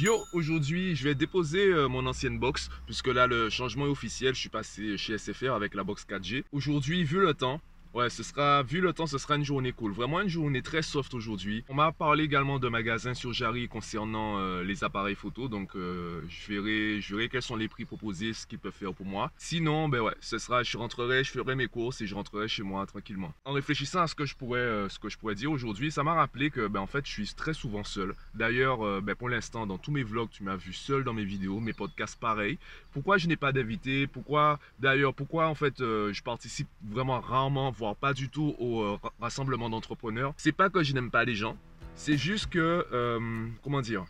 Yo, aujourd'hui, je vais déposer euh, mon ancienne box, puisque là, le changement est officiel. Je suis passé chez SFR avec la box 4G. Aujourd'hui, vu le temps, Ouais, ce sera, vu le temps, ce sera une journée cool. Vraiment une journée très soft aujourd'hui. On m'a parlé également de magasins sur Jarry concernant euh, les appareils photo. Donc, euh, je, verrai, je verrai quels sont les prix proposés, ce qu'ils peuvent faire pour moi. Sinon, ben ouais, ce sera, je rentrerai, je ferai mes courses et je rentrerai chez moi tranquillement. En réfléchissant à ce que je pourrais, euh, ce que je pourrais dire aujourd'hui, ça m'a rappelé que, ben en fait, je suis très souvent seul. D'ailleurs, ben pour l'instant, dans tous mes vlogs, tu m'as vu seul dans mes vidéos, mes podcasts pareil. Pourquoi je n'ai pas d'invité? Pourquoi, d'ailleurs, pourquoi en fait, je participe vraiment rarement pas du tout au euh, rassemblement d'entrepreneurs. C'est pas que je n'aime pas les gens, c'est juste que, euh, comment dire?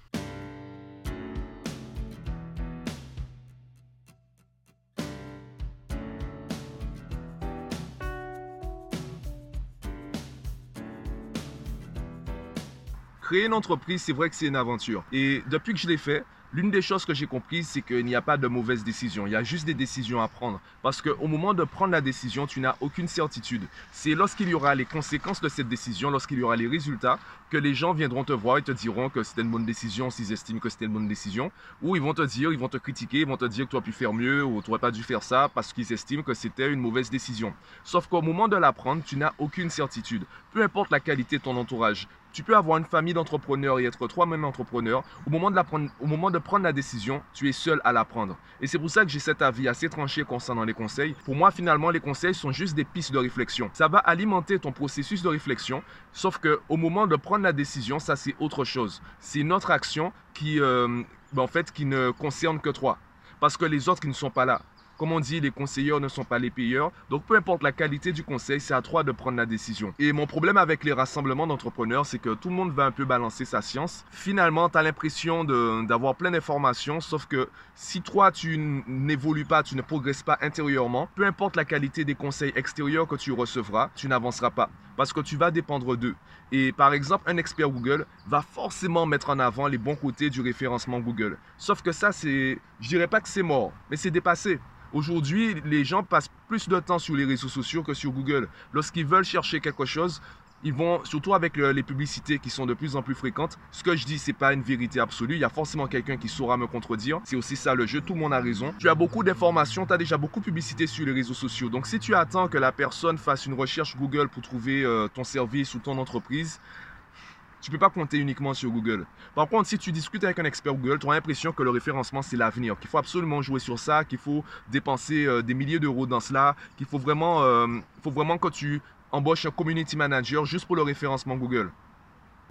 Créer une entreprise, c'est vrai que c'est une aventure. Et depuis que je l'ai fait, L'une des choses que j'ai comprises, c'est qu'il n'y a pas de mauvaise décision. Il y a juste des décisions à prendre. Parce qu'au moment de prendre la décision, tu n'as aucune certitude. C'est lorsqu'il y aura les conséquences de cette décision, lorsqu'il y aura les résultats, que les gens viendront te voir et te diront que c'était une bonne décision s'ils estiment que c'était une bonne décision. Ou ils vont te dire, ils vont te critiquer, ils vont te dire que tu as pu faire mieux ou tu n'aurais pas dû faire ça parce qu'ils estiment que c'était une mauvaise décision. Sauf qu'au moment de la prendre, tu n'as aucune certitude. Peu importe la qualité de ton entourage, tu peux avoir une famille d'entrepreneurs et être toi-même entrepreneur. Au moment, de prendre, la décision, tu es seul à la prendre. Et c'est pour ça que j'ai cet avis assez tranché concernant les conseils. Pour moi, finalement, les conseils sont juste des pistes de réflexion. Ça va alimenter ton processus de réflexion, sauf que au moment de prendre la décision, ça c'est autre chose. C'est notre action qui, euh, ben, en fait, qui ne concerne que toi. Parce que les autres qui ne sont pas là. Comme on dit, les conseillers ne sont pas les payeurs. Donc peu importe la qualité du conseil, c'est à toi de prendre la décision. Et mon problème avec les rassemblements d'entrepreneurs, c'est que tout le monde va un peu balancer sa science. Finalement, tu as l'impression d'avoir plein d'informations, sauf que si toi, tu n'évolues pas, tu ne progresses pas intérieurement, peu importe la qualité des conseils extérieurs que tu recevras, tu n'avanceras pas parce que tu vas dépendre d'eux. Et par exemple, un expert Google va forcément mettre en avant les bons côtés du référencement Google. Sauf que ça, c'est, je dirais pas que c'est mort, mais c'est dépassé. Aujourd'hui, les gens passent plus de temps sur les réseaux sociaux que sur Google. Lorsqu'ils veulent chercher quelque chose, ils vont, surtout avec les publicités qui sont de plus en plus fréquentes, ce que je dis, c'est pas une vérité absolue. Il y a forcément quelqu'un qui saura me contredire. C'est aussi ça le jeu. Tout le monde a raison. Tu as beaucoup d'informations, tu as déjà beaucoup de publicité sur les réseaux sociaux. Donc, si tu attends que la personne fasse une recherche Google pour trouver euh, ton service ou ton entreprise, tu ne peux pas compter uniquement sur Google. Par contre, si tu discutes avec un expert Google, tu as l'impression que le référencement, c'est l'avenir, qu'il faut absolument jouer sur ça, qu'il faut dépenser euh, des milliers d'euros dans cela, qu'il faut vraiment, euh, faut vraiment que tu embauches un community manager juste pour le référencement Google.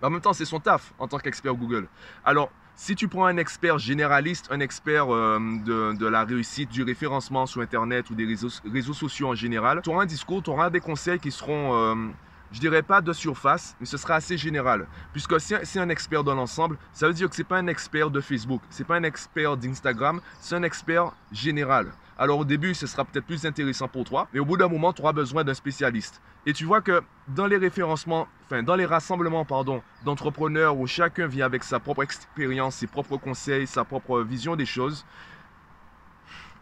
En même temps, c'est son taf en tant qu'expert Google. Alors, si tu prends un expert généraliste, un expert euh, de, la réussite du référencement sur Internet ou des réseaux, réseaux sociaux en général, tu auras un discours, tu auras des conseils qui seront je dirais pas de surface, mais ce sera assez général. Puisque si c'est un expert dans l'ensemble, ça veut dire que ce n'est pas un expert de Facebook, ce n'est pas un expert d'Instagram, c'est un expert général. Alors au début, ce sera peut-être plus intéressant pour toi, mais au bout d'un moment, tu auras besoin d'un spécialiste. Et tu vois que dans les référencements, enfin dans les rassemblements, pardon, d'entrepreneurs où chacun vient avec sa propre expérience, ses propres conseils, sa propre vision des choses,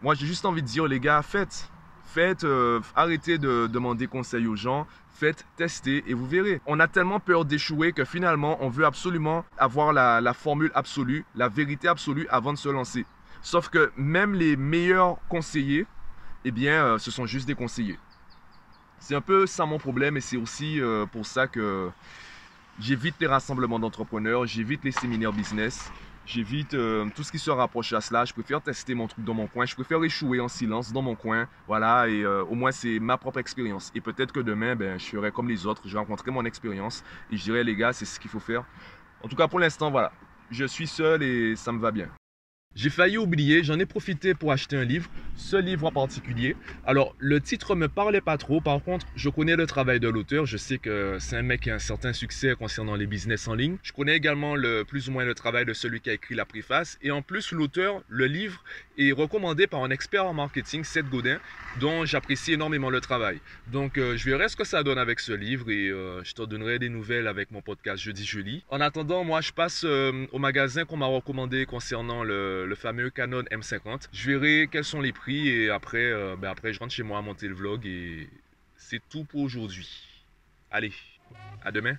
moi j'ai juste envie de dire les gars, faites, faites, euh, arrêtez de demander conseil aux gens, faites tester et vous verrez. On a tellement peur d'échouer que finalement, on veut absolument avoir la, formule absolue, la vérité absolue avant de se lancer. Sauf que même les meilleurs conseillers, eh bien, euh, ce sont juste des conseillers. C'est un peu ça mon problème et c'est aussi euh, pour ça que j'évite les rassemblements d'entrepreneurs, j'évite les séminaires business. J'évite euh, tout ce qui se rapproche à cela. Je préfère tester mon truc dans mon coin. Je préfère échouer en silence dans mon coin. Voilà, et euh, au moins c'est ma propre expérience. Et peut-être que demain, ben, je ferai comme les autres. Je vais rencontrer mon expérience et je dirai, les gars, c'est ce qu'il faut faire. En tout cas, pour l'instant, voilà. Je suis seul et ça me va bien. J'ai failli oublier, j'en ai profité pour acheter un livre, ce livre en particulier. Alors, le titre me parlait pas trop, par contre, je connais le travail de l'auteur, je sais que c'est un mec qui a un certain succès concernant les business en ligne. Je connais également le, plus ou moins le travail de celui qui a écrit la préface. Et en plus, l'auteur, le livre est recommandé par un expert en marketing, Seth Godin, dont j'apprécie énormément le travail. Donc, euh, je verrai ce que ça donne avec ce livre et euh, je te donnerai des nouvelles avec mon podcast Jeudi Jeudi. En attendant, moi, je passe euh, au magasin qu'on m'a recommandé concernant le le fameux Canon M50. Je verrai quels sont les prix et après, euh, ben après je rentre chez moi à monter le vlog et c'est tout pour aujourd'hui. Allez, à demain.